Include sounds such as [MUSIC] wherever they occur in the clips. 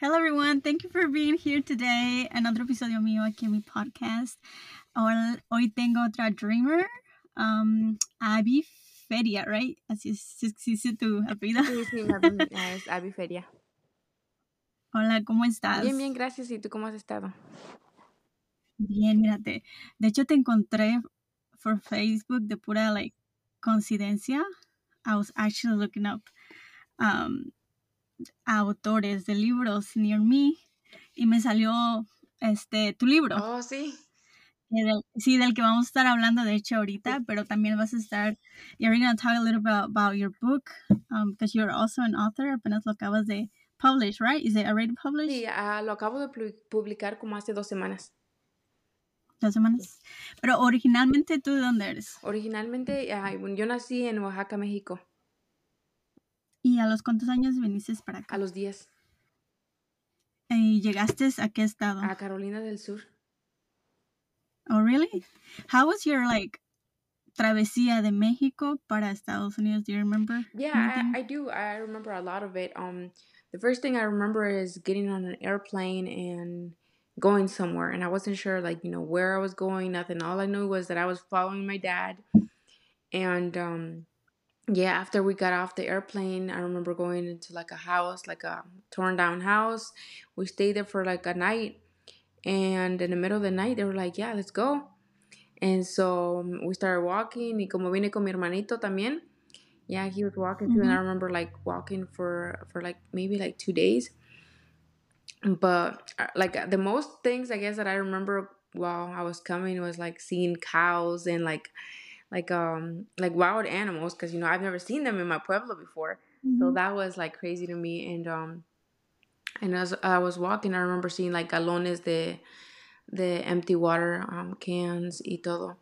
Hello, everyone. Thank you for being here today. Another episodio mío aquí en mi podcast. Hoy tengo otra dreamer, um, Abby Feria, right? Así es, sí, sí, tu apellido. Sí, sí, mi apellido es Abby Feria. Hola, ¿cómo estás? Bien, bien, gracias. ¿Y tú cómo has estado? Bien, mírate. De hecho, te encontré por Facebook de pura, like, coincidencia. I was actually looking up um, autores de libros near me y me salió este tu libro. Oh, sí. Del, sí, del que vamos a estar hablando de hecho ahorita, pero también vas a estar, you're going to talk a little bit about, about your book, um, because you're also an author, apenas lo acabas de publish, right? Is it already published? Sí, uh, lo acabo de publicar como hace dos semanas. Dos semanas. Pero originalmente, ¿tú de dónde eres? Originalmente, uh, yo nací en Oaxaca, México. ¿Y a los cuántos años viniste para acá? A los 10. ¿Y llegaste a qué estado? A Carolina del Sur. Oh, really? How was your like travesía de México para Estados Unidos? Do you remember? Yeah, I, I, do. I remember a lot of it. Um, the first thing I remember is getting on an airplane and going somewhere, and I wasn't sure, like you know, where I was going. Nothing. All I knew was that I was following my dad, and um, yeah, after we got off the airplane, I remember going into like a house, like a torn down house. We stayed there for like a night. And in the middle of the night, they were like, yeah, let's go. And so um, we started walking. Y como vine con mi hermanito también. Yeah, he was walking too. Mm-hmm. And I remember like walking for, for like maybe like two days. But uh, like the most things I guess that I remember while I was coming was like seeing cows and like like um like wild animals because you know I've never seen them in my pueblo before. Mm-hmm. So that was like crazy to me. And um and as I was walking, I remember seeing like galones de de empty water um, cans y todo.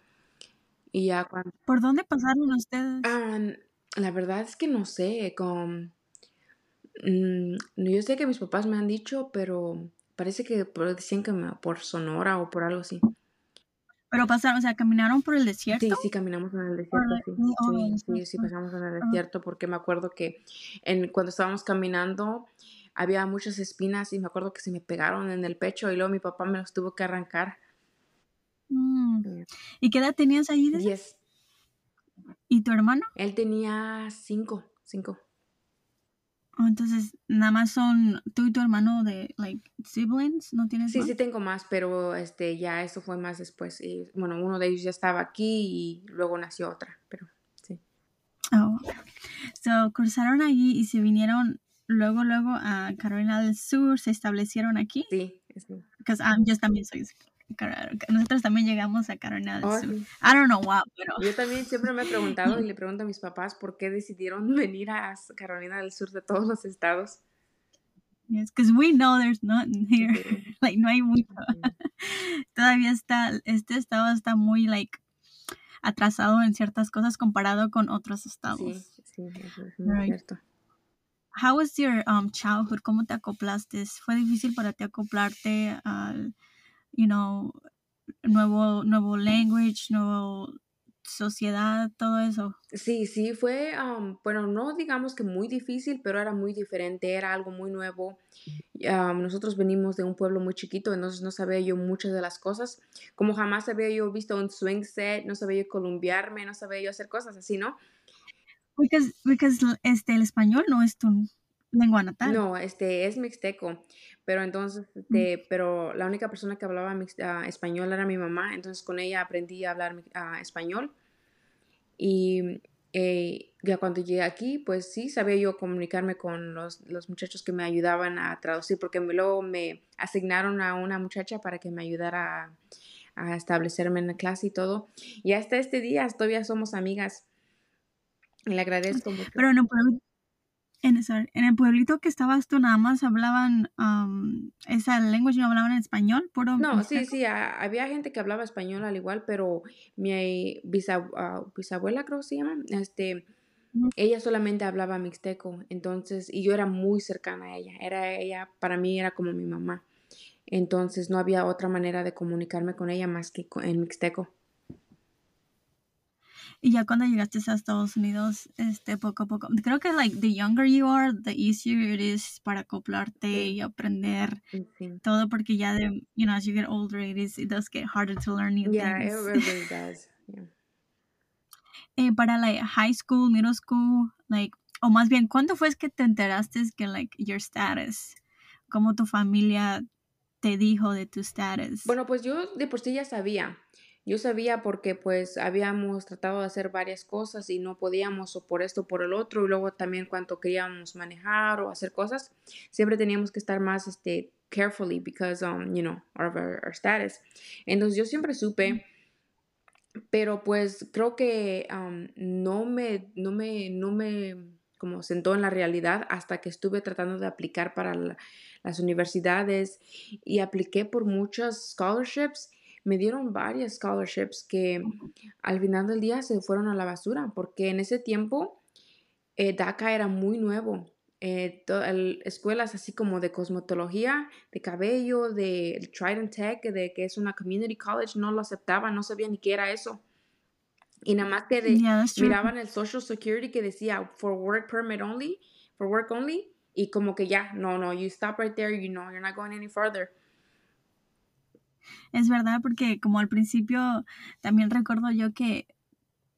Y ya cuando... ¿Por dónde pasaron ustedes? Um, la verdad es que no sé, con... Mm, yo sé que mis papás me han dicho, pero parece que decían que por Sonora o por algo así. Pero pasaron, o sea, caminaron por el desierto. Sí, sí, caminamos en el desierto, sí. Sí, sí, sí, pasamos en el desierto porque me acuerdo que en, cuando estábamos caminando había muchas espinas y me acuerdo que se me pegaron en el pecho y luego mi papá me los tuvo que arrancar. Mm. ¿Y qué edad tenías ahí? Diez. ¿Y tu hermano? Él tenía cinco, cinco. Oh, entonces, nada más son tú y tu hermano de, like, siblings, ¿no tienes Sí, sí tengo más, pero este, ya eso fue más después. Y, bueno, uno de ellos ya estaba aquí y luego nació otra, pero sí. Oh, so, cruzaron allí y se vinieron luego, luego a Carolina del Sur, se establecieron aquí. Sí, sí. Porque um, yo también soy nosotros también llegamos a Carolina del Sur. I don't know why, pero... Yo también siempre me he preguntado y [LAUGHS] le pregunto a mis papás por qué decidieron [LAUGHS] venir a Carolina del Sur de todos los estados. Yes, because we know there's nothing here. [LAUGHS] like, no hay mucho. Todavía está, este estado está muy, like, atrasado en ciertas cosas comparado con otros estados. Sí, sí, es muy cierto. How was your um, childhood? ¿Cómo te acoplaste? ¿Fue difícil para ti acoplarte al you know, nuevo, nuevo language, nuevo sociedad, todo eso. Sí, sí, fue, um, bueno, no digamos que muy difícil, pero era muy diferente, era algo muy nuevo. Um, nosotros venimos de un pueblo muy chiquito, entonces no sabía yo muchas de las cosas, como jamás había yo visto un swing set, no sabía yo columbiarme, no sabía yo hacer cosas así, ¿no? Porque este, el español no es tu lengua natal. No, este es mixteco, pero entonces, mm. este, pero la única persona que hablaba ah, español era mi mamá, entonces con ella aprendí a hablar uh, español y eh, ya cuando llegué aquí, pues sí, sabía yo comunicarme con los, los, muchachos que me ayudaban a traducir, porque luego me asignaron a una muchacha para que me ayudara a, a establecerme en la clase y todo. Y hasta este día todavía somos amigas. Le agradezco mucho. Pero no puedo en, en el pueblito que estabas tú nada más hablaban esa lengua, no hablaban en español, puro. No, sí, sí, había gente que hablaba español al igual, pero mi ah, bisabuela creo que se llama, este, ella solamente hablaba mixteco, entonces, y yo era muy cercana a ella, era ella, para mí era como mi mamá, entonces no había otra manera de comunicarme con ella más que en mixteco. Y ya cuando llegaste a Estados Unidos, este, poco a poco, creo que like the younger you are, the easier it is para acoplarte y aprender Sí. todo, porque ya de, you know, as you get older, it is, it does get harder to learn new Yeah, it things. really [LAUGHS] does. Yeah. Eh, para like high school, middle school, like, o más bien, ¿cuándo fue que te enteraste que like your status? ¿Cómo tu familia te dijo de tu status? Bueno, pues yo de por sí ya sabía. Yo sabía porque pues habíamos tratado de hacer varias cosas y no podíamos o por esto o por el otro y luego también cuando queríamos manejar o hacer cosas, siempre teníamos que estar más este carefully because um, you know, our, our status. Entonces yo siempre supe pero pues creo que um, no me no me no me como sentó en la realidad hasta que estuve tratando de aplicar para la- las universidades y apliqué por muchas scholarships. Me dieron varias scholarships que al final del día se fueron a la basura porque en ese tiempo eh, DACA era muy nuevo. Eh, el- escuelas así como de cosmetología, de cabello, de Trident Tech, de que es una community college, no lo aceptaban, no sabían ni qué era eso. Y nada más que de- Yeah, miraban el Social Security que decía for work permit only, for work only, y como que ya, no, no, you stop right there, you know, you're not going any further. Es verdad, porque como al principio también recuerdo yo que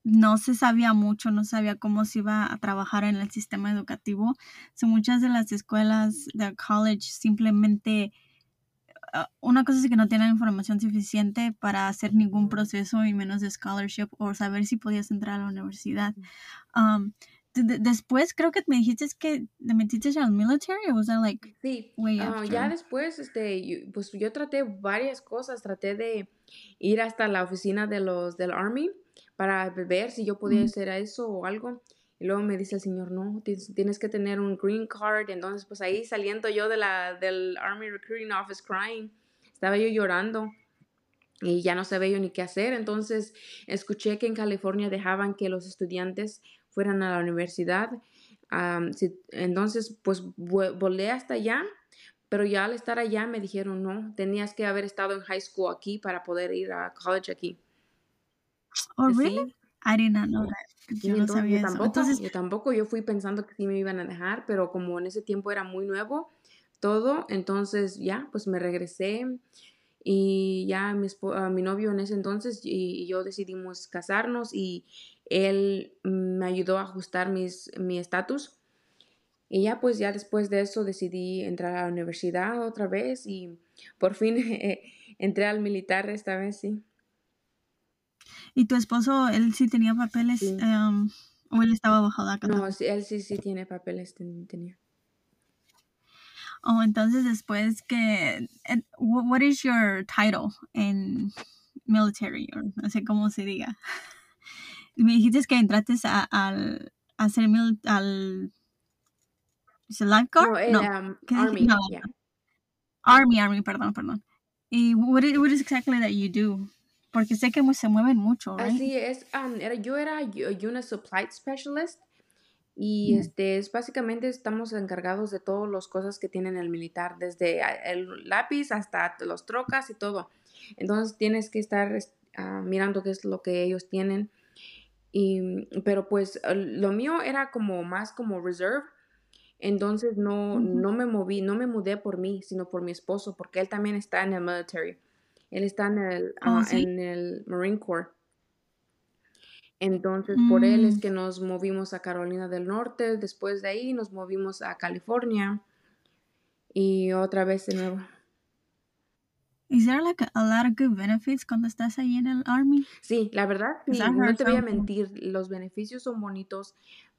no se sabía mucho, no sabía cómo se iba a trabajar en el sistema educativo. So, muchas de las escuelas de college simplemente, ah, una cosa es que no tienen información suficiente para hacer ningún proceso y menos de scholarship o saber si podías entrar a la universidad. Um, después creo que me dijiste que te metiste al military o was that like Sí, way ah, ya después, este, yo- pues yo traté varias cosas, traté de ir hasta la oficina de los del Army para ver si yo podía Mm. hacer eso o algo. Y luego me dice el señor, no, tienes, tienes que tener un green card. Entonces, pues ahí saliendo yo de la, del Army Recruiting Office crying, estaba yo llorando y ya no sabía yo ni qué hacer. Entonces, escuché que en California dejaban que los estudiantes fueran a la universidad. Am, si- entonces, pues vo- volé hasta allá, pero ya al estar allá me dijeron, no, tenías que haber estado en high school aquí para poder ir a college aquí. Oh, really? Sí, I did not know that. Yo no entonces sabía yo eso. tampoco, Entonces, yo tampoco, yo fui pensando que sí me iban a dejar, pero como en ese tiempo era muy nuevo todo, entonces ya, pues me regresé y ya mi, a mi novio en ese entonces y, y yo decidimos casarnos y él me ayudó a ajustar mis, mi estatus. Y ya pues ya después de eso decidí entrar a la universidad otra vez y por fin [LAUGHS] eh, entré al militar esta vez, sí. ¿y tu esposo, él sí tenía papeles Sí. um, o él estaba bajo DACA No, él sí, sí tiene papeles, ten- tenía. Oh, entonces después que, what is your title in military? Or no sé cómo se diga. [LAUGHS] Me dijiste que entraste a, al, a hacer mil, al, ¿es el lifeguard? No, No, um. Army, No, yeah. Army, Army, perdón, perdón. ¿Y what is, what is exactly that you do? Porque sé que se mueven mucho, right? Así es, um, era, yo era u- Unit Supply Specialist y este es básicamente estamos encargados de todas las cosas que tienen el militar, desde el lápiz hasta los trocas y todo. Entonces tienes que estar es- ah, mirando qué es lo que ellos tienen. Y, pero pues lo mío era como más como reserve. Entonces no, no me moví, no me mudé por mí, sino por mi esposo, porque él también está en el military. Él está en el, Oh, sí. en el Marine Corps. Entonces, por él es Mm. que nos movimos a Carolina del Norte, después de ahí nos movimos a California y otra vez de nuevo. Is there like a, lot of good benefits cuando estás ahí en el Army? Sí, la verdad, sí, no te voy a mentir, los beneficios son bonitos,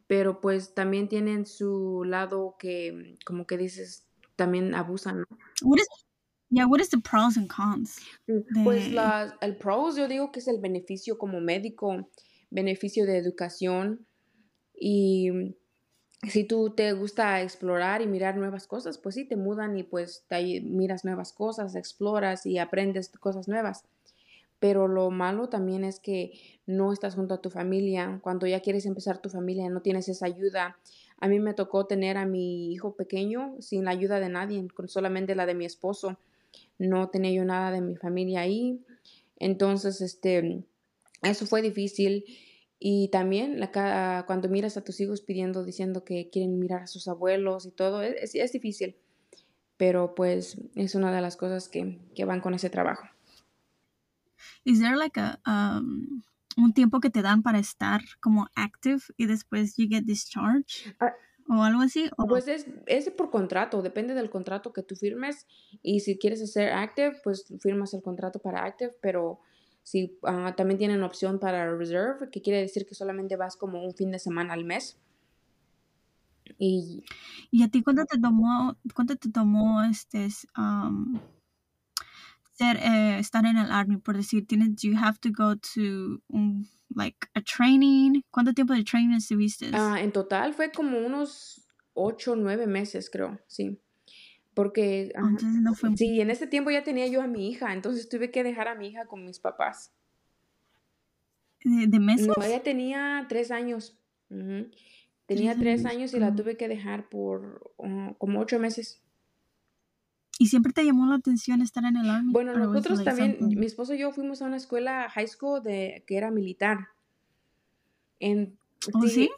pero pues también tienen su lado que como que dices, también abusan. What is, yeah, what is the pros and cons? Sí, pues De, la, el pros yo digo que es el beneficio como médico, beneficio de educación y si tú te gusta explorar y mirar nuevas cosas, pues sí, te mudan y pues te miras nuevas cosas, exploras y aprendes cosas nuevas. Pero lo malo también es que no estás junto a tu familia. Cuando ya quieres empezar tu familia, no tienes esa ayuda. A mí me tocó tener a mi hijo pequeño sin la ayuda de nadie, con solamente la de mi esposo. No tenía yo nada de mi familia ahí. Entonces, este, eso fue difícil. Y también la, cuando miras a tus hijos pidiendo, diciendo que quieren mirar a sus abuelos y todo, es, es difícil. Pero pues es una de las cosas que, que van con ese trabajo. Is there like a um, un tiempo que te dan para estar como active y después you get discharged? Ah, o algo así? Pues es, es, por contrato, depende del contrato que tú firmes y si quieres hacer active, pues firmas el contrato para active, pero si ah, también tienen opción para reserve, que quiere decir que solamente vas como un fin de semana al mes. Y, ¿Y a ti cuánto te tomó, cuánto te tomó este, um, ser, eh, estar en el army? Por decir, tienes, do you have to go to un like a training? ¿Cuánto tiempo de training estuviste? Ah, en total fue como unos ocho, nueve meses, creo, sí. Porque, ah, no fue... sí, en ese tiempo ya tenía yo a mi hija, entonces tuve que dejar a mi hija con mis papás. ¿De, meses? No, ella tenía tres años. Tenía tres años y la tuve que dejar por uh, como ocho meses. ¿Y siempre te llamó la atención estar en el army? Bueno, nosotros también, mi esposo y yo fuimos a una escuela high school de, que era militar. En, ¿Oh, sí? Sí,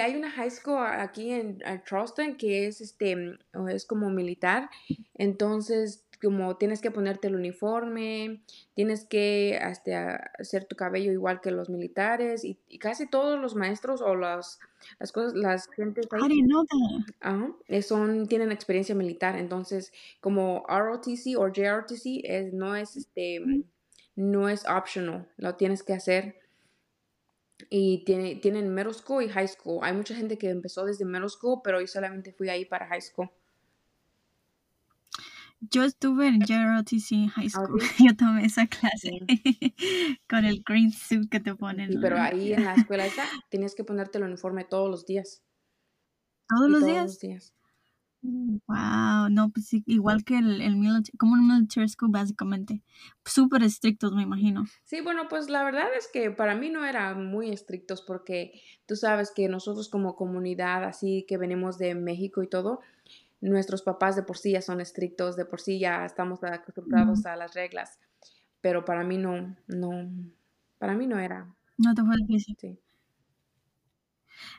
hay una high school aquí en, Charleston que es este es como militar. Entonces, como tienes que ponerte el uniforme, tienes que este, hacer tu cabello igual que los militares y, casi todos los maestros o las las cosas las gentes ahí, son tienen experiencia militar, entonces como ROTC o JRTC es no es este no es optional, lo tienes que hacer y tiene, tienen middle school y high school. Hay mucha gente que empezó desde middle school, pero yo solamente fui ahí para high school. Yo estuve en JROTC High ah, School. [LAUGHS] Yo tomé esa clase [LAUGHS] con el green suit que te ponen. pero ahí [LAUGHS] en la escuela esa tenías que ponerte el uniforme todos los días. ¿Todos, los, días? los días? Wow, no, pues igual que el, el military, como un military school básicamente. Súper estrictos, me imagino. Sí, bueno, pues la verdad es que para mí no eran muy estrictos porque tú sabes que nosotros como comunidad, así que venimos de México y todo, nuestros papás de por sí ya son estrictos, de por sí ya estamos acostumbrados a las reglas, pero para mí no, no, para mí no era. No te fue difícil. Sí.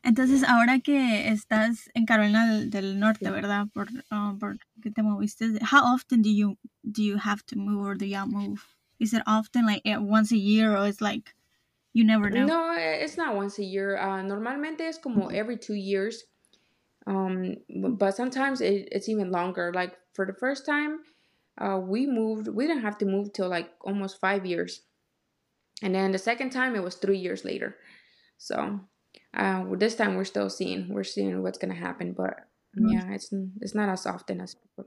Entonces, ahora que estás en Carolina del, Norte, ¿verdad? Por, uh, por que te moviste, how often do you do you have to move or do you move? Is it often like once a year or is like you never know? No, it's not once a year. Uh, normalmente es como every two years. Um, but sometimes it, it's even longer. Like for the first time, uh, we moved. We didn't have to move till like almost five years, and then the second time it was three years later. So uh, this time we're still seeing we're seeing what's gonna happen, but yeah, it's it's not as often as before.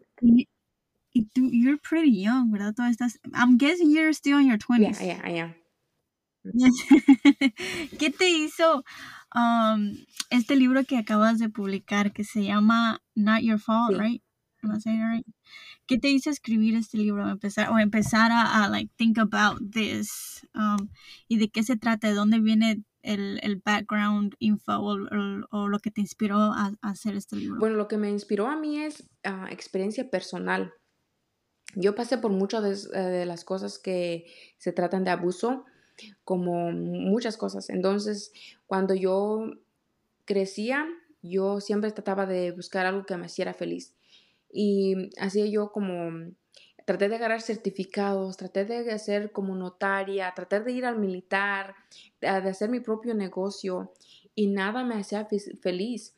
You're pretty young, ¿verdad? I'm guessing you're still in your 20s. Yeah, yeah, I am. [LAUGHS] ¿Qué te hizo um, este libro que acabas de publicar que se llama Not Your Fault, right? Am I saying it right? ¿Qué te hizo escribir este libro? Empezar, o empezar a, a like think about this um, y de qué se trata, de dónde viene el, el background info o, lo que te inspiró a, hacer este libro? Bueno, lo que me inspiró a mí es uh, experiencia personal. Yo pasé por muchas de, eh, de, las cosas que se tratan de abuso, como muchas cosas. Entonces, cuando yo crecía, yo siempre trataba de buscar algo que me hiciera feliz. Y hacía yo como traté de agarrar certificados, traté de hacer como notaria, traté de ir al militar, de hacer mi propio negocio y nada me hacía feliz.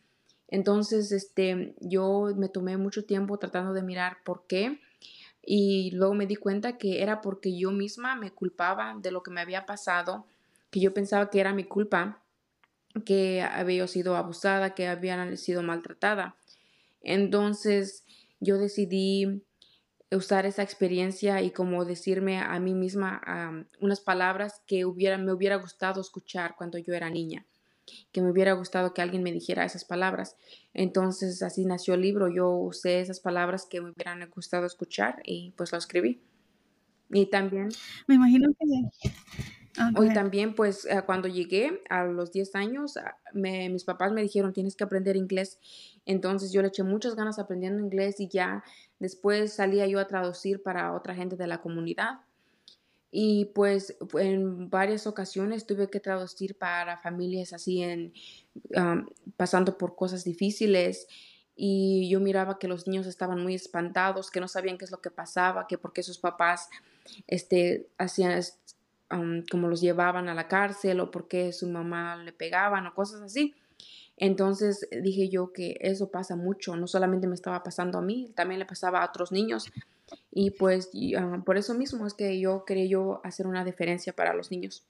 Entonces, este, yo me tomé mucho tiempo tratando de mirar por qué y luego me di cuenta que era porque yo misma me culpaba de lo que me había pasado, que yo pensaba que era mi culpa, que había sido abusada, que había sido maltratada. Entonces, yo decidí usar esa experiencia y como decirme a mí misma unas palabras que hubiera, me hubiera gustado escuchar cuando yo era niña, que me hubiera gustado que alguien me dijera esas palabras. Entonces así nació el libro, yo usé esas palabras que me hubieran gustado escuchar y pues lo escribí. Y también... Me imagino que... Hoy ah, también, pues, eh, cuando llegué a los 10 años, ah, mis papás me dijeron, tienes que aprender inglés. Entonces yo le eché muchas ganas aprendiendo inglés y ya después salía yo a traducir para otra gente de la comunidad. Y pues en varias ocasiones tuve que traducir para familias así en pasando por cosas difíciles y yo miraba que los niños estaban muy espantados, que no sabían qué es lo que pasaba, que por qué sus papás este, hacían como los llevaban a la cárcel o por qué su mamá le pegaban o cosas así. Entonces dije yo que eso pasa mucho, no solamente me estaba pasando a mí, también le pasaba a otros niños. Y pues ah, por eso mismo es que yo quería yo hacer una diferencia para los niños.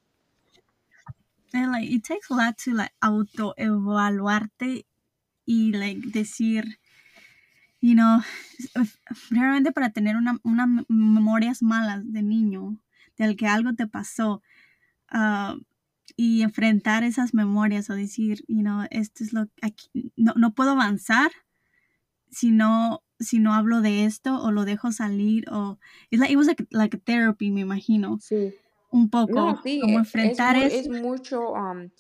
And like it takes a lot to like autoevaluarte y like decir, you know, realmente para tener unas una memorias malas de niño, del que algo te pasó, uh, y enfrentar esas memorias o decir, you know, esto es lo que no, no puedo avanzar si no, si no hablo de esto o lo dejo salir o it's like, it was like, like a therapy, me imagino. Sí. Un poco No, sí, como e- enfrentar es, es mucho, um,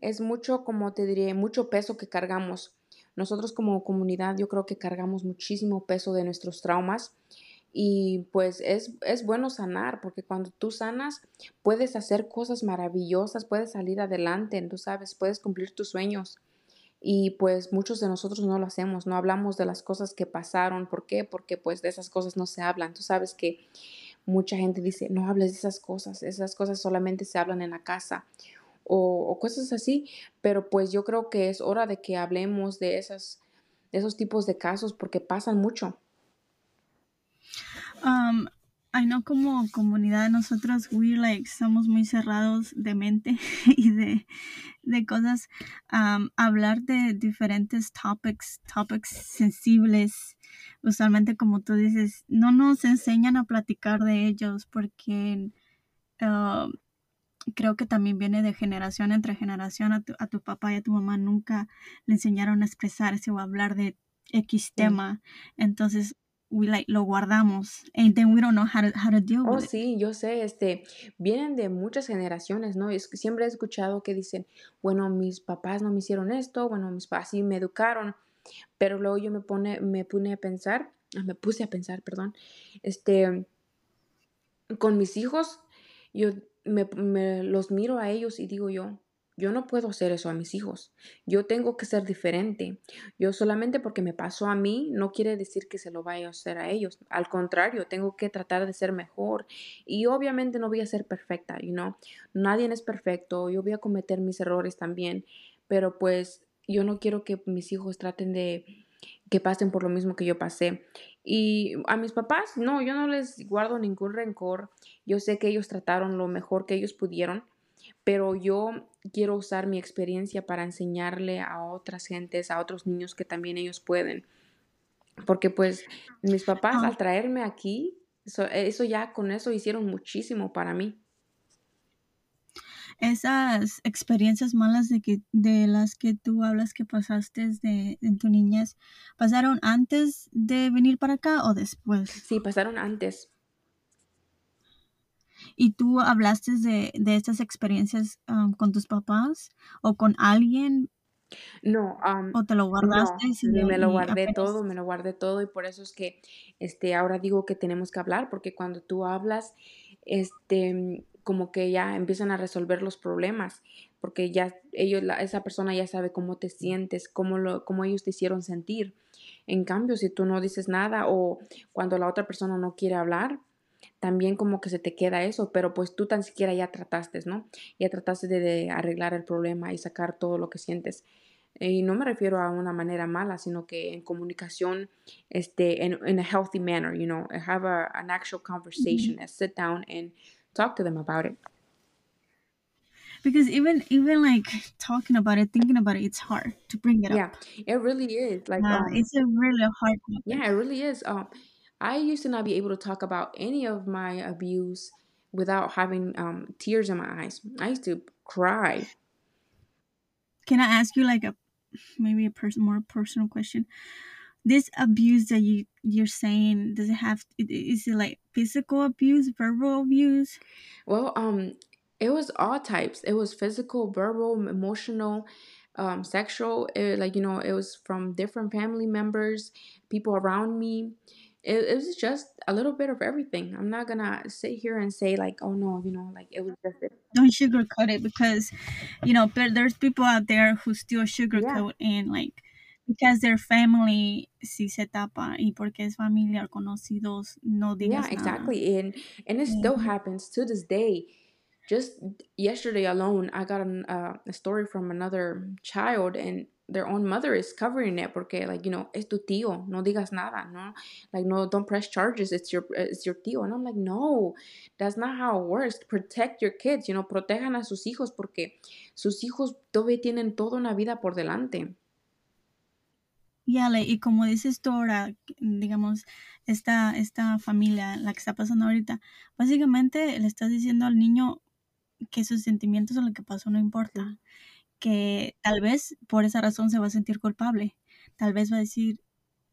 es mucho, como te diré, mucho peso que cargamos. Nosotros como comunidad yo creo que cargamos muchísimo peso de nuestros traumas y pues es, es bueno sanar porque cuando tú sanas puedes hacer cosas maravillosas, puedes salir adelante, tú sabes, puedes cumplir tus sueños. Y pues muchos de nosotros no lo hacemos, no hablamos de las cosas que pasaron. ¿Por qué? Porque pues de esas cosas no se hablan. Tú sabes que mucha gente dice, no hables de esas cosas, esas cosas solamente se hablan en la casa o, cosas así, pero pues yo creo que es hora de que hablemos de, esas, de esos tipos de casos porque pasan mucho. Um, I know como comunidad nosotros, we like, somos muy cerrados de mente [LAUGHS] y de, de cosas, um, hablar de diferentes topics, topics sensibles, usualmente como tú dices, no nos enseñan a platicar de ellos porque uh, creo que también viene de generación entre generación. A tu, a tu papá y a tu mamá nunca le enseñaron a expresarse o a hablar de X tema. Entonces, we like, lo guardamos. And then we don't know how to, how to deal Oh, with it. sí, yo sé, este, vienen de muchas generaciones, ¿no? Es, siempre he escuchado que dicen, bueno, mis papás no me hicieron esto, bueno, mis papás sí me educaron, pero luego yo me pone, me puse a pensar, ah, me puse a pensar, perdón, este, con mis hijos, yo me, me los miro a ellos y digo yo, yo no puedo hacer eso a mis hijos. Yo tengo que ser diferente. Yo solamente porque me pasó a mí no quiere decir que se lo vaya a hacer a ellos. Al contrario, tengo que tratar de ser mejor. Y obviamente no voy a ser perfecta, you know. Nadie es perfecto. Yo voy a cometer mis errores también. Pero pues yo no quiero que mis hijos traten de que pasen por lo mismo que yo pasé. Y a mis papás, no, yo no les guardo ningún rencor. Yo sé que ellos trataron lo mejor que ellos pudieron, pero yo quiero usar mi experiencia para enseñarle a otras gentes, a otros niños que también ellos pueden. Porque pues mis papás al traerme aquí, eso, eso ya con eso hicieron muchísimo para mí. Esas experiencias malas de, que, de las que tú hablas que pasaste de, en tu niñez, ¿pasaron antes de venir para acá o después? Sí, pasaron antes. ¿Y tú hablaste de, de estas experiencias um, con tus papás o con alguien No, um, o te lo no, guardaste y, ni me lo guardé apenas todo, me lo guardé todo y por eso es que este, ahora digo que tenemos que hablar, porque cuando tú hablas, este, como que ya empiezan a resolver los problemas, porque ya ellos, la- esa persona ya sabe cómo te sientes, cómo, lo, cómo ellos te hicieron sentir. En cambio, si tú no dices nada o cuando la otra persona no quiere hablar, también como que se te queda eso, pero pues tú tan siquiera ya trataste, ¿no? Ya trataste de, de arreglar el problema y sacar todo lo que sientes. Y no me refiero a una manera mala, sino que en comunicación, este, en a healthy manner, you know, have a, an actual conversation, and sit down and talk to them about it. because even even like talking about it, thinking about it, it's hard to bring it Yeah, up. it really is. Like, um, it's a really hard yeah, topic. it really is. Um, I used to not be able to talk about any of my abuse without having um tears in my eyes. I used to cry. Can I ask you like a maybe a person more personal question? This abuse that you you're saying does it have is it like physical abuse, verbal abuse? Well, um, it was all types. It was physical, verbal, emotional, um, sexual. It, like you know, it was from different family members, people around me. It, it was just a little bit of everything. I'm not gonna sit here and say like, oh no, you know, like it was just it. Don't sugarcoat it because, you know, but there's people out there who still sugarcoat yeah. and like because their family si se tapa y porque es familia or conocidos no digas yeah exactly nada. and and it still mm-hmm. happens to this day just yesterday alone i got an, uh, a story from another child and their own mother is covering it porque like you know es tu tío no digas nada no like no don't press charges it's your it's your tío. And I'm like no that's not how it works. Protect your kids you know protejan a sus hijos porque sus hijos todavía tienen toda una vida por delante. Y Ale, y como dices tú ahora, digamos, esta, esta familia, la que está pasando ahorita, básicamente le estás diciendo al niño que sus sentimientos o lo que pasó no importa que tal vez por esa razón se va a sentir culpable. Tal vez va a decir,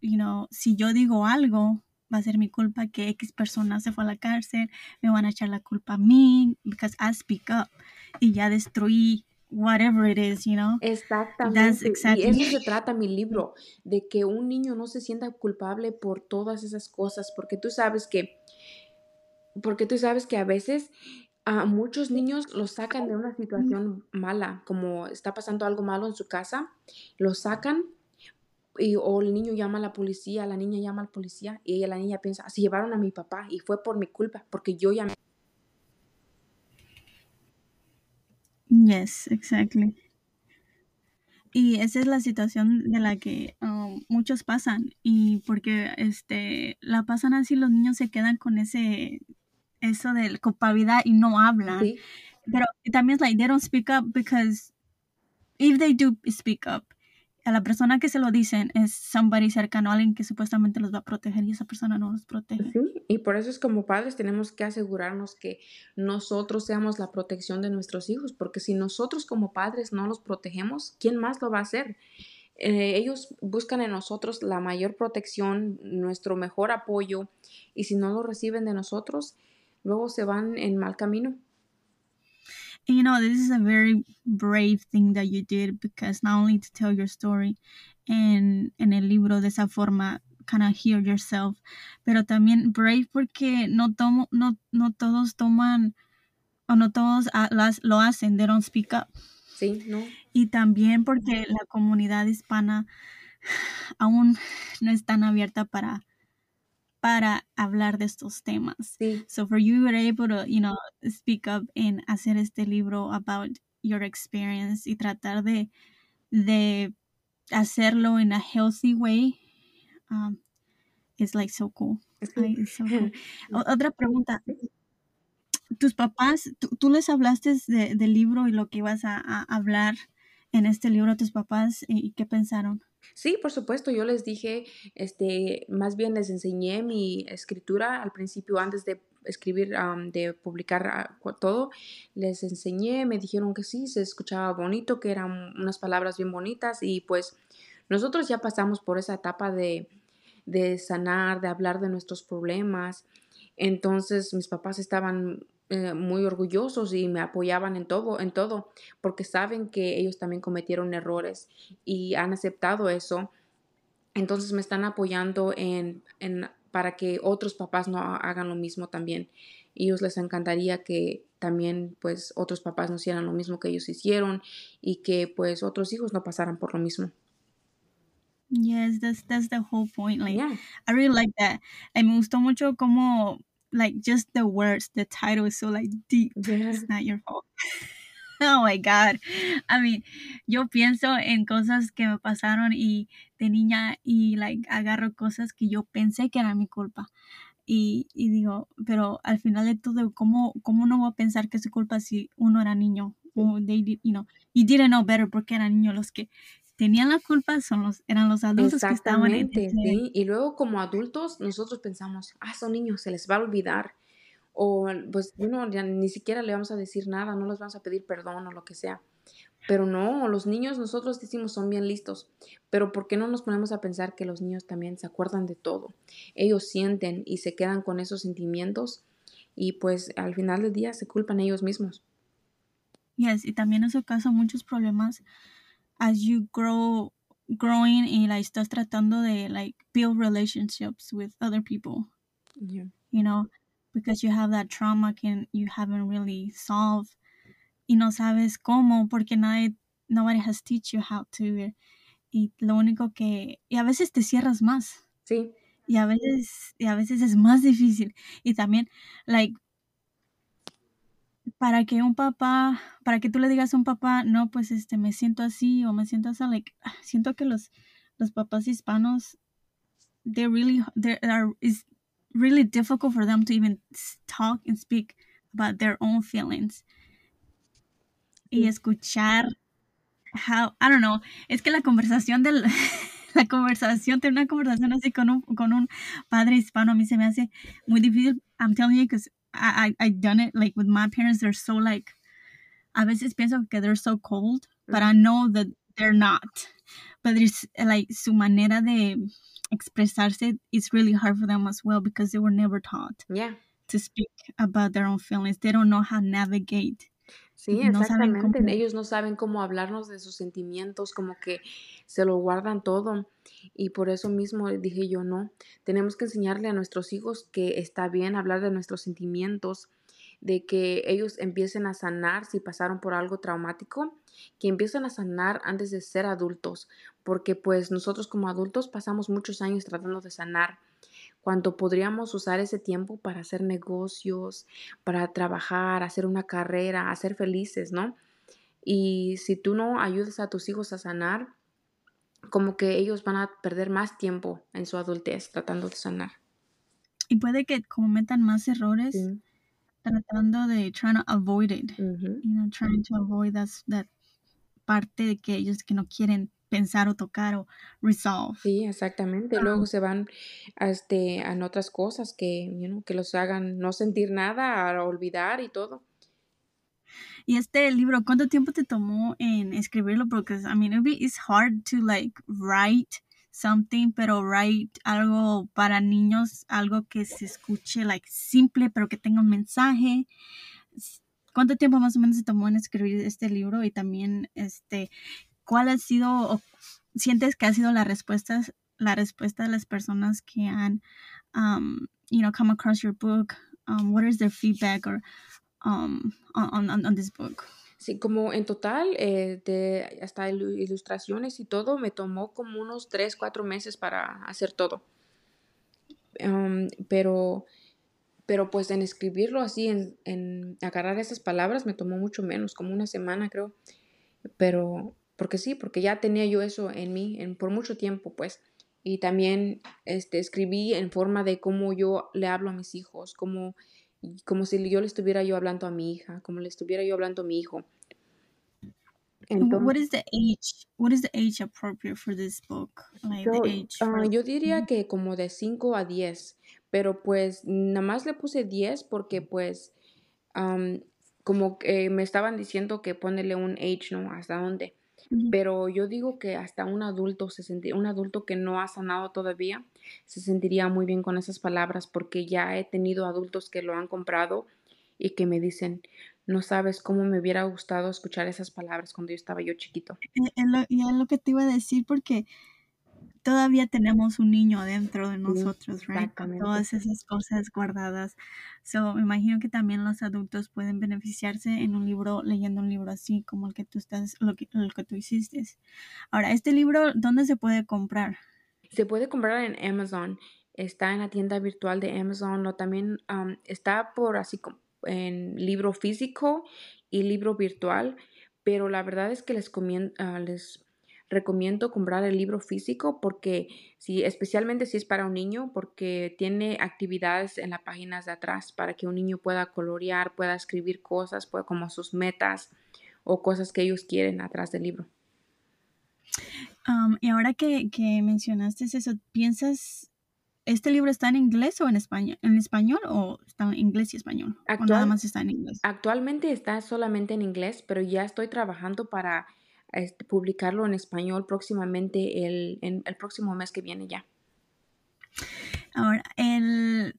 you know, si yo digo algo, va a ser mi culpa que X persona se fue a la cárcel, me van a echar la culpa a mí, because I speak up y ya destruí whatever it is, you know. Exactamente. Y [LAUGHS] eso se trata mi libro, de que un niño no se sienta culpable por todas esas cosas, porque tú sabes que, porque tú sabes que a veces a muchos niños los sacan de una situación mala, como está pasando algo malo en su casa, los sacan y, o el niño llama a la policía, la niña llama al policía y ella, la niña piensa, así llevaron a mi papá y fue por mi culpa, porque yo llamé. Yes, exactly. Y esa es la situación de la que um, muchos pasan y porque este la pasan así los niños se quedan con ese eso de culpabilidad y no hablan. Sí. Pero también es like, they don't speak up because if they do speak up, a la persona que se lo dicen es somebody cercano, alguien que supuestamente los va a proteger y esa persona no los protege. Sí, y por eso es como padres tenemos que asegurarnos que nosotros seamos la protección de nuestros hijos, porque si nosotros como padres no los protegemos, ¿quién más lo va a hacer? Eh, ellos buscan en nosotros la mayor protección, nuestro mejor apoyo, y si no lo reciben de nosotros, luego se van en mal camino. you know, this is a very brave thing that you did because not only to tell your story en, en el libro de esa forma, kind of hear yourself, pero también brave porque no, tomo, no, no todos toman o no todos las, lo hacen, they don't speak up. Sí, no. Y también porque la comunidad hispana [SIGHS] aún no es tan abierta para para hablar de estos temas. Sí. So for you were able to, you know, speak up and hacer este libro about your experience y tratar de, de hacerlo in a healthy way. Um, it's like so cool. so cool. [LAUGHS] Otra pregunta. ¿Tus papás, tú, les hablaste de, del libro y lo que ibas a, a hablar en este libro a tus papás y qué pensaron? Sí, por supuesto, yo les dije, este, más bien les enseñé mi escritura al principio antes de escribir, de publicar ah, todo, les enseñé, me dijeron que sí, se escuchaba bonito, que eran unas palabras bien bonitas y pues nosotros ya pasamos por esa etapa de, de sanar, de hablar de nuestros problemas. Entonces mis papás estaban eh, muy orgullosos y me apoyaban en todo, en todo, porque saben que ellos también cometieron errores y han aceptado eso. Entonces me están apoyando en, en para que otros papás no hagan lo mismo también. Y ellos les encantaría que también pues otros papás no hicieran lo mismo que ellos hicieron y que pues otros hijos no pasaran por lo mismo. Yes, that's that's the whole point. Like I really like that. Y me gustó mucho como like just the words, the title is so like deep. It's not your fault. [LAUGHS] oh my God. I mean, yo pienso en cosas que me pasaron y de niña y like agarro cosas que yo pensé que era mi culpa. Y, y digo, pero al final de todo, ¿cómo, ¿cómo no voy a pensar que es su culpa si uno era niño? O they, you know, you didn't know better porque eran niños los que tenían la culpa son los, eran los adultos que estaban en sí. Y luego como adultos nosotros pensamos, ah, son niños, se les va a olvidar. O pues bueno, ya ni siquiera le vamos a decir nada, no les vamos a pedir perdón o lo que sea. Pero no, los niños nosotros decimos son bien listos. Pero ¿por qué no nos ponemos a pensar que los niños también se acuerdan de todo? Ellos sienten y se quedan con esos sentimientos y pues al final del día se culpan ellos mismos. Yes, y también eso causa muchos problemas as you grow growing y like estás tratando de like build relationships with other people. Yeah. You know, because you have that trauma que you haven't really solved y no sabes cómo porque nadie nobody has teach you how to y lo único que y a veces te cierras más. Sí. Y a veces y a veces es más difícil y también like para que un papá, para que tú le digas a un papá, no, pues este, me siento así o me siento así, like, [SIGHS] siento que los, los papás hispanos, they really, they are, it's really difficult for them to even talk and speak about their own feelings. Y escuchar how, I don't know, es que la conversación del, [LAUGHS] la conversación, tener una conversación así con un, con un padre hispano a mí se me hace muy difícil. I'm telling you, because I, I, I done it like with my parents, they're so like, a veces pienso que they're so cold, but I mm. know that they're not. But it's like su manera de expresarse is really hard for them as well because they were never taught Yeah. to speak about their own feelings. They don't know how to navigate. Sí, No exactamente. cómo- Ellos no saben cómo hablarnos de sus sentimientos, como que se lo guardan todo. Y por eso mismo dije yo, no, tenemos que enseñarle a nuestros hijos que está bien hablar de nuestros sentimientos, de que ellos empiecen a sanar si pasaron por algo traumático, que empiecen a sanar antes de ser adultos, porque pues nosotros como adultos pasamos muchos años tratando de sanar cuando podríamos usar ese tiempo para hacer negocios, para trabajar, hacer una carrera, hacer felices, ¿no? Y si tú no ayudas a tus hijos a sanar, como que ellos van a perder más tiempo en su adultez tratando de sanar. Y puede que cometan más errores Sí. tratando de trying to avoid it. You know, trying to avoid that, that parte de que ellos que no quieren pensar o tocar o resolve. Sí, exactamente. Luego se van a, este, a otras cosas que, you know, que los hagan no sentir nada, a olvidar y todo. Y este libro, ¿cuánto tiempo te tomó en escribirlo? Porque, I mean, it be, it's hard to like write something, pero write algo para niños, algo que se escuche like simple, pero que tenga un mensaje. ¿Cuánto tiempo más o menos se tomó en escribir este libro? Y también, este, ¿cuál ha sido, o sientes que ha sido la respuesta, la respuesta de las personas que han, um, you know, come across your book? Um, what is their feedback or um, on, on, on this book? Sí, como en total, eh, de hasta ilu- ilustraciones y todo, me tomó como unos 3, 4 meses para hacer todo. Um, pero, pero pues en escribirlo así, en, en agarrar esas palabras, me tomó mucho menos, como una semana creo. Pero, porque sí, porque ya tenía yo eso en mí en, por mucho tiempo, pues. Y también este, escribí en forma de cómo yo le hablo a mis hijos, como, como si yo le estuviera yo hablando a mi hija, como le estuviera yo hablando a mi hijo. And what Entonces, is the age? What is the age appropriate for this book? Like yo, the age ah, yo diría que como de 5 a 10, pero pues nada más le puse 10 porque pues am, como que me estaban diciendo que ponerle un age, ¿no? ¿Hasta dónde? Pero yo digo que hasta un adulto se senti- un adulto que no ha sanado todavía se sentiría muy bien con esas palabras porque ya he tenido adultos que lo han comprado y que me dicen, no sabes cómo me hubiera gustado escuchar esas palabras cuando yo estaba yo chiquito. Eh, es lo- y es lo que te iba a decir porque todavía tenemos un niño adentro de Sí, nosotros, right? Con exactamente. todas esas cosas guardadas. So, me imagino que también los adultos pueden beneficiarse en un libro, leyendo un libro así como el que tú estás, lo que, tú hiciste. Ahora, este libro, ¿dónde se puede comprar? Se puede comprar en Amazon. Está en la tienda virtual de Amazon. O también am, está por así como en libro físico y libro virtual. Pero la verdad es que les, comien- ah, les recomiendo comprar el libro físico porque si, especialmente si es para un niño, porque tiene actividades en las páginas de atrás para que un niño pueda colorear, pueda escribir cosas, pueda, como sus metas o cosas que ellos quieren atrás del libro. Um, y ahora que, que mencionaste eso, ¿piensas, este libro está en inglés o en español? ¿En español o está en inglés y español? ¿O nada Actual- más está en inglés? Actualmente está solamente en inglés, pero ya estoy trabajando para publicarlo en español próximamente el, en, el próximo mes que viene ya. Ahora, el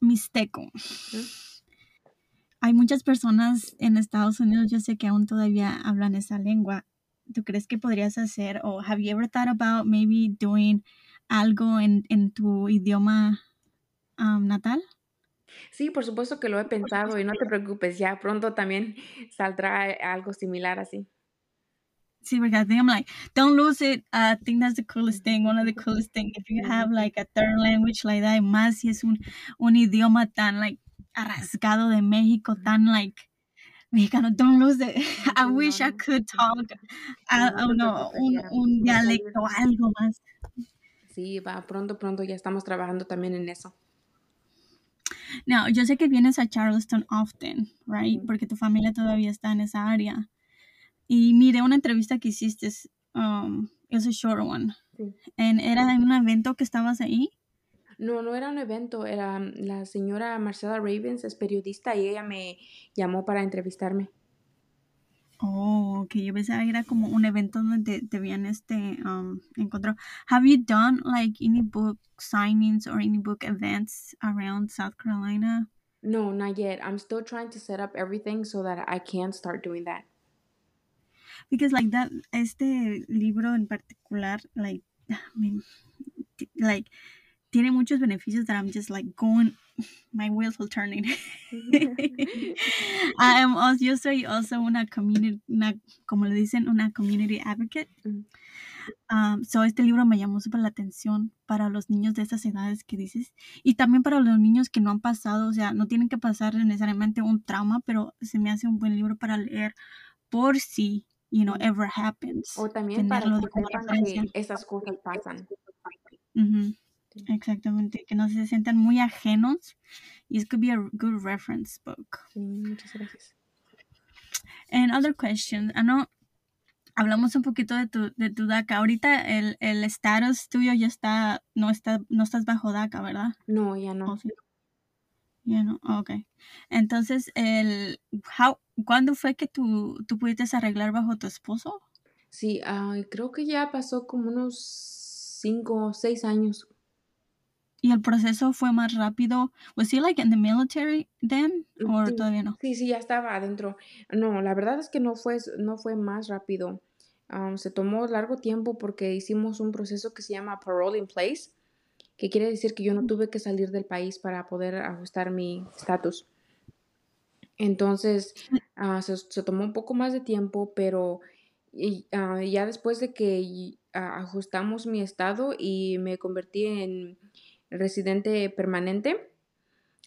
mixteco. Hay muchas personas en Estados Unidos, yo sé que aún todavía hablan esa lengua. tú crees que podrías hacer? O have you ever thought about maybe doing algo en, en tu idioma um, natal? Sí, por supuesto que lo he pensado y no te preocupes, ya pronto también [LAUGHS] saldrá algo similar así. Porque I think I'm like, don't lose it. I think that's the coolest thing. One of the coolest things. If you have like a third language like that, más si es un, un idioma tan like arrasgado de México, tan like mexicano, don't lose it. [LAUGHS] I wish I could talk, I, I don't know, un, un dialecto, algo más. Sí, va, pronto, pronto ya estamos trabajando también en eso. Now, yo sé que vienes a Charleston often, right? Porque tu familia todavía está en esa área. Y miré una entrevista que hiciste, um, es a short one. Sí. And era en un evento que estabas ahí. No, no era un evento, era la señora Marcela Ravens, es periodista y ella me llamó para entrevistarme. Oh, ok. Yo pensaba que era como un evento donde te, te habían este, um, encontrado. Have you done like any book signings or any book events around South Carolina? No, not yet. I'm still trying to set up everything so that I can start doing that. Because like that, este libro en particular, like, me- like, tiene muchos beneficios that I'm just like going, my wheels are turning. [LAUGHS] I am also, yo soy also una community, una, como le dicen, una community advocate. Mm. Um, so este libro me llamó súper la atención para los niños de estas edades que dices y también para los niños que no han pasado, o sea, no tienen que pasar necesariamente un trauma, pero se me hace un buen libro para leer por si, you know, ever happens. O también para tenerlo que sepan referencia. que esas cosas pasan. Sí. Exactamente, que no se sientan muy ajenos y it could be a good reference book. Sí, muchas gracias. And other questions, I know, hablamos un poquito de tu, de tu DACA. Ahorita el, el status tuyo ya está, no está, no estás bajo DACA, ¿verdad? No, ya no. Ya no, ok. Entonces, el, how, ¿cuándo fue que tú, tú pudiste arreglar bajo tu esposo? Sí, ah, creo que ya pasó como unos cinco o seis años. ¿Y el proceso fue más rápido? ¿Was he like in the military then? ¿O Sí, todavía no? sí, sí, ya estaba adentro. No, la verdad es que no fue, no fue más rápido. Am, se tomó largo tiempo porque hicimos un proceso que se llama parole in place, que quiere decir que yo no tuve que salir del país para poder ajustar mi estatus. Entonces, ah, se, se tomó un poco más de tiempo, pero y, ah, ya después de que ah, ajustamos mi estado y me convertí en residente permanente,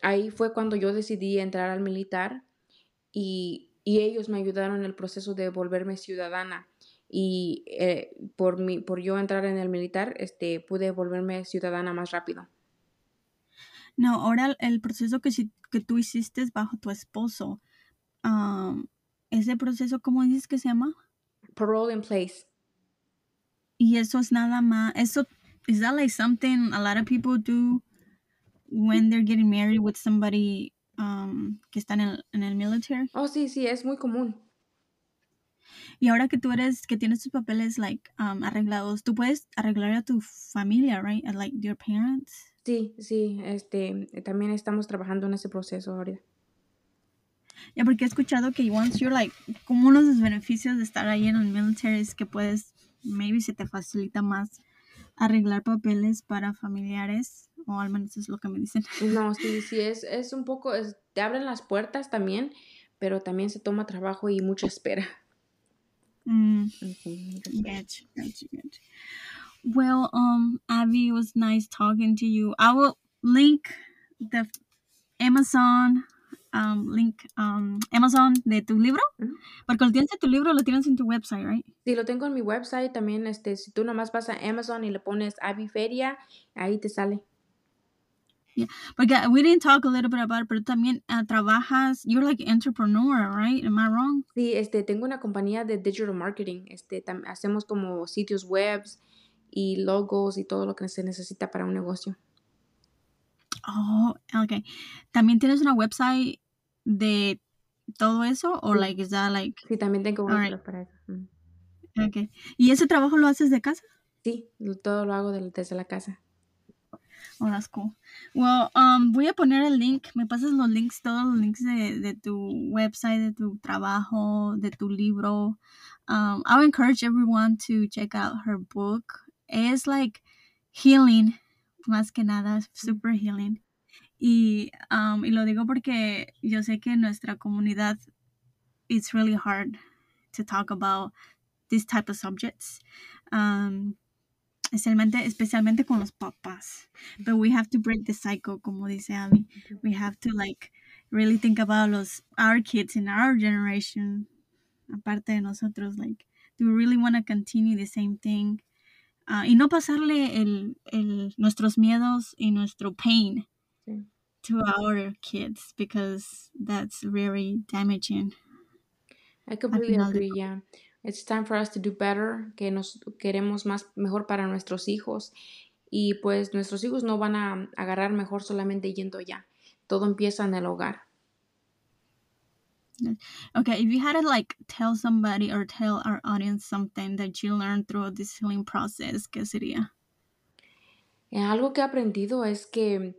ahí fue cuando yo decidí entrar al militar y, y ellos me ayudaron en el proceso de volverme ciudadana. Y eh, por, mi, por yo entrar en el militar, este, pude volverme ciudadana más rápido. No, ahora el proceso que, si- que tú hiciste bajo tu esposo, um, ese proceso, ¿cómo dices que se llama? Parole in place. Y eso es nada más, eso, is that like something a lot of people do when they're getting married with somebody um, que está en el, en el military? Oh, sí, sí, es muy común. Y ahora que tú eres, que tienes tus papeles like um, arreglados, tú puedes arreglar a tu familia, right? Like your parents. Sí, sí, este, también estamos trabajando en ese proceso ahorita. Ya porque he escuchado que once you're like, como uno de los beneficios de estar ahí en el military es que puedes, maybe se te facilita más arreglar papeles para familiares, o al menos es lo que me dicen. No, [LAUGHS] sí, sí, es, es un poco, es- te abren las puertas también, pero también se toma trabajo y mucha espera. Mm, espera. gotcha, gotcha, gotcha. Well, um, Abby, it was nice talking to you. I will link the Amazon, um, link, um, Amazon de tu libro, Ujú. porque lo tienes en tu libro, lo tienes en tu website, right? Sí, lo tengo en mi website también, este, si tú nomás vas a Amazon y le pones Abby Feria, ahí te sale. Porque we didn't talk a little bit about it, pero también uh, trabajas, you're like entrepreneur, right? Am I wrong? Sí, este, tengo una compañía de digital marketing, este, hacemos como sitios webs y logos y todo lo que se necesita para un negocio. Oh, okay. ¿También tienes una website de todo eso? O Sí. like, is that like, Sí, también tengo Alright. website para eso. Mm. okay. ¿Y ese trabajo lo haces de casa? Sí, todo lo hago desde la casa. Oh, that's cool. Well, um, voy a poner el link. Me pasas los links, todos los links de, de tu website, de tu trabajo, de tu libro. Um, I would encourage everyone to check out her book. It's like healing, más que nada, super healing. Y, um, y lo digo porque yo sé que en nuestra comunidad it's really hard to talk about these type of subjects. Um, especialmente, especialmente con los papás. But we have to break the cycle, como dice Abby. We have to like really think about los our kids in our generation, aparte de nosotros, like, do we really want to continue the same thing? Uh, y no pasarle el, el, nuestros miedos y nuestro pain Sí. to our kids because that's very damaging. I completely agree, yeah. It's time for us to do better, que nos queremos más mejor para nuestros hijos y pues nuestros hijos no van a agarrar mejor solamente yendo ya. Todo empieza en el hogar. Okay, if you had to like tell somebody or tell our audience something that you learned through this healing process, ¿qué sería? Eh, Algo que he aprendido es que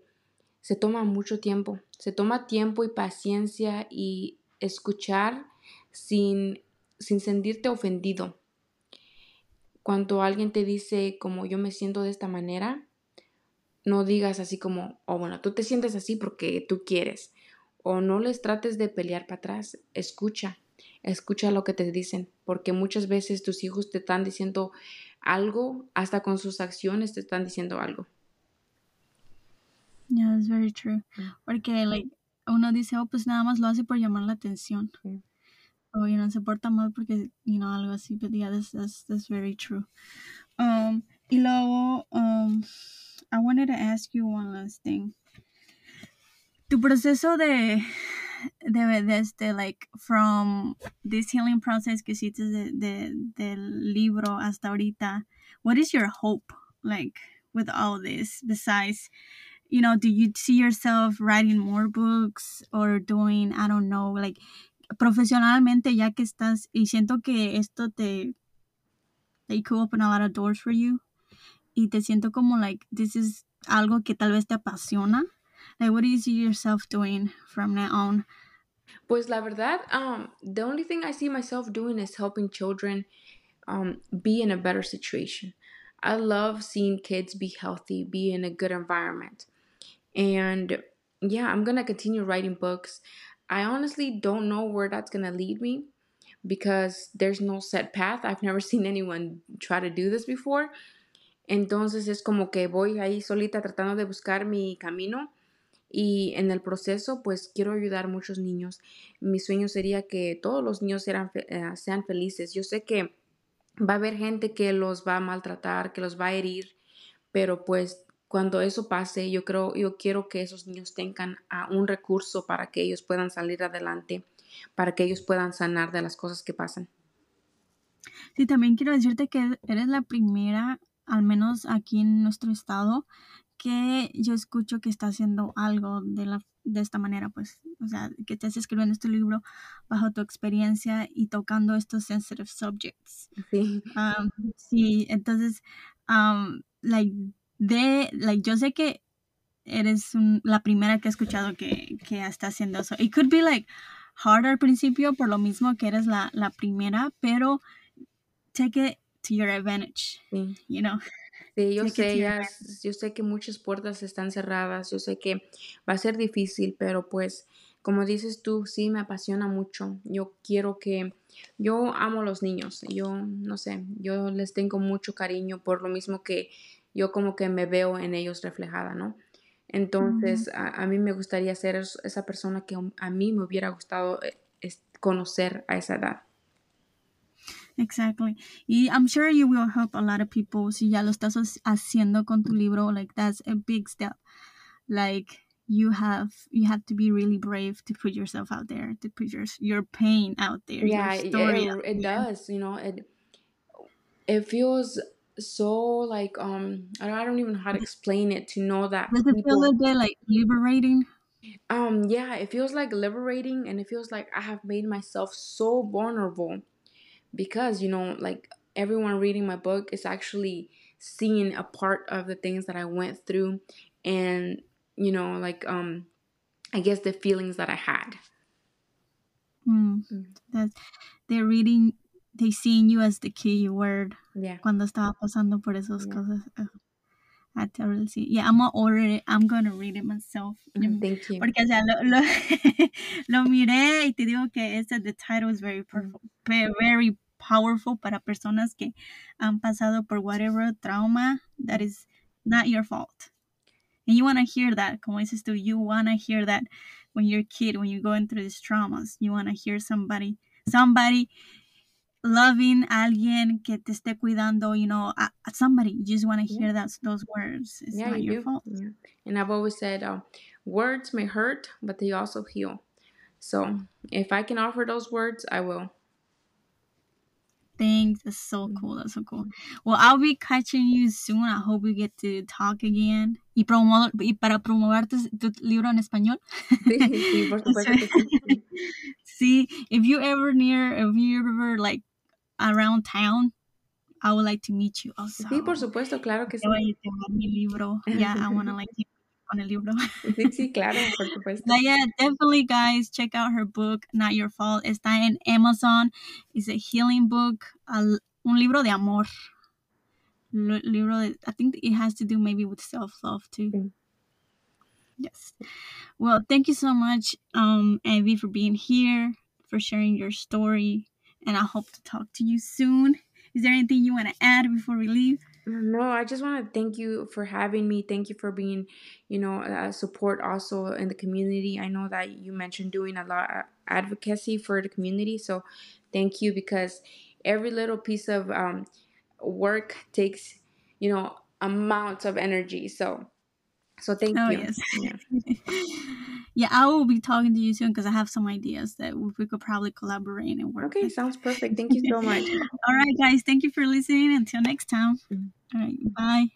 se toma mucho tiempo, se toma tiempo y paciencia y escuchar sin, sin sentirte ofendido. Cuando alguien te dice como yo me siento de esta manera, no digas así como, oh bueno, tú te sientes así porque tú quieres. O no les trates de pelear para atrás, escucha, escucha lo que te dicen, porque muchas veces tus hijos te están diciendo algo, hasta con sus acciones te están diciendo algo. Yeah, that's very true. Mm. Porque like uno dice, oh, pues nada más lo hace por llamar la atención. O, you know, se porta mal porque, you know, algo así. But yeah, that's, that's, that's very true. Um, y luego, um, I wanted to ask you one last thing. Tu proceso de, de, de este, like, from this healing process que hiciste de, de, del libro hasta ahorita, what is your hope, like, with all this, besides, you know, do you see yourself writing more books or doing, I don't know, like, profesionalmente ya que estás, y siento que esto te, they could open a lot of doors for you, y te siento como, like, this is algo que tal vez te apasiona. Like, what do you see yourself doing from now on? Pues la verdad, um, the only thing I see myself doing is helping children um, be in a better situation. I love seeing kids be healthy, be in a good environment. And yeah, I'm to continue writing books. I honestly don't know where that's going to lead me because there's no set path. I've never [LAUGHS] seen anyone try to do this before. Entonces es como que voy ahí solita tratando de buscar mi camino y en el proceso pues quiero ayudar a muchos niños. Mi sueño sería que todos los niños fe- eh, sean felices. Yo sé que va a haber gente que los va a maltratar, que los va a herir, pero pues cuando eso pase, yo creo, yo quiero que esos niños tengan ah, un recurso para que ellos puedan salir adelante, para que ellos puedan sanar de las cosas que pasan. Sí, también quiero decirte que eres la primera, al menos aquí en nuestro estado, que yo escucho que está haciendo algo de, la, de esta manera, pues, o sea, que estás escribiendo este libro bajo tu experiencia y tocando estos sensitive subjects. Sí, Um, sí, entonces, um, like, de, like, yo sé que eres un- la primera que he escuchado que, que está haciendo eso. It could be like hard al principio por lo mismo que eres la, la primera, pero take it to your advantage, sí. you know. Sí, yo Take sé, ya, yo sé que muchas puertas están cerradas, yo sé que va a ser difícil, pero pues, como dices tú, sí me apasiona mucho. Yo quiero que, yo amo a los niños, yo no sé, yo les tengo mucho cariño por lo mismo que yo como que me veo en ellos reflejada, ¿no? Entonces, a, a mí me gustaría ser es- esa persona que a mí me hubiera gustado eh, conocer a esa edad. Exactly. Y I'm sure you will help a lot of people si ya lo estás ha- haciendo con tu libro. Like that's a big step. Like you have you have to be really brave to put yourself out there, to put your your pain out there, Yeah, your it, story. it, does, you know, it it feels so like um I don't, I don't even know how to explain it to know that Does it feel a little bit like liberating? um yeah, it feels like liberating and it feels like I have made myself so vulnerable because you know like everyone reading my book is actually seeing a part of the things that I went through and you know like um i guess the feelings that i had Mm. Mm. That they're reading, they seeing you as the key word yeah cuando estaba pasando por esas Yeah. cosas. Ugh. I totally see. Yeah, I'm gonna order it. I'm gonna read it myself. Mm, thank you Porque, o sea, lo, lo, [LAUGHS] lo miré y te digo que ese, the title is very, Mm. perfect, very powerful para personas que han pasado por whatever trauma that is not your fault. And you want to hear that, como dices tú, you want to hear that when you're a kid, when you're going through these traumas. You want to hear somebody, somebody loving alguien que te esté cuidando, you know, a, a somebody. You just want to hear that those words. It's yeah not you your do fault. yeah. and i've always said uh, words may hurt but they also heal so if i can offer those words i will Thanks. That's so cool. That's so cool. Well, I'll be catching you soon. I hope we get to talk again. Y, promo y para promover tu, tu libro en español. sí, sí, por [LAUGHS] supuesto sí. See, if you ever near, if you ever like around town, I would like to meet you also. Sí, por supuesto, claro que sí. voy a llevar mi libro. Yeah, I want to like con el libro. Sí, sí, claro, por supuesto. But yeah, definitely, guys, check out her book, Not Your Fault. Está en Amazon. It's a healing book, a- un libro de amor. Li- libro de, I think it has to do maybe with self love too. Mm. Yes. Well, thank you so much, um, Evie, for being here, for sharing your story, and I hope to talk to you soon. Is there anything you want to add before we leave? No, I just want to thank you for having me. Thank you for being, you know, uh, support also in the community. I know that you mentioned doing a lot of advocacy for the community, so thank you because every little piece of um, work takes, you know, amounts of energy. So, so thank you. Oh, you. yes. Yeah. [LAUGHS] yeah, I will be talking to you soon because I have some ideas that we could probably collaborate and work. Okay, with. sounds perfect. Thank you so [LAUGHS] much. All right, guys. Thank you for listening. Until next time. Mhm. All right. Bye.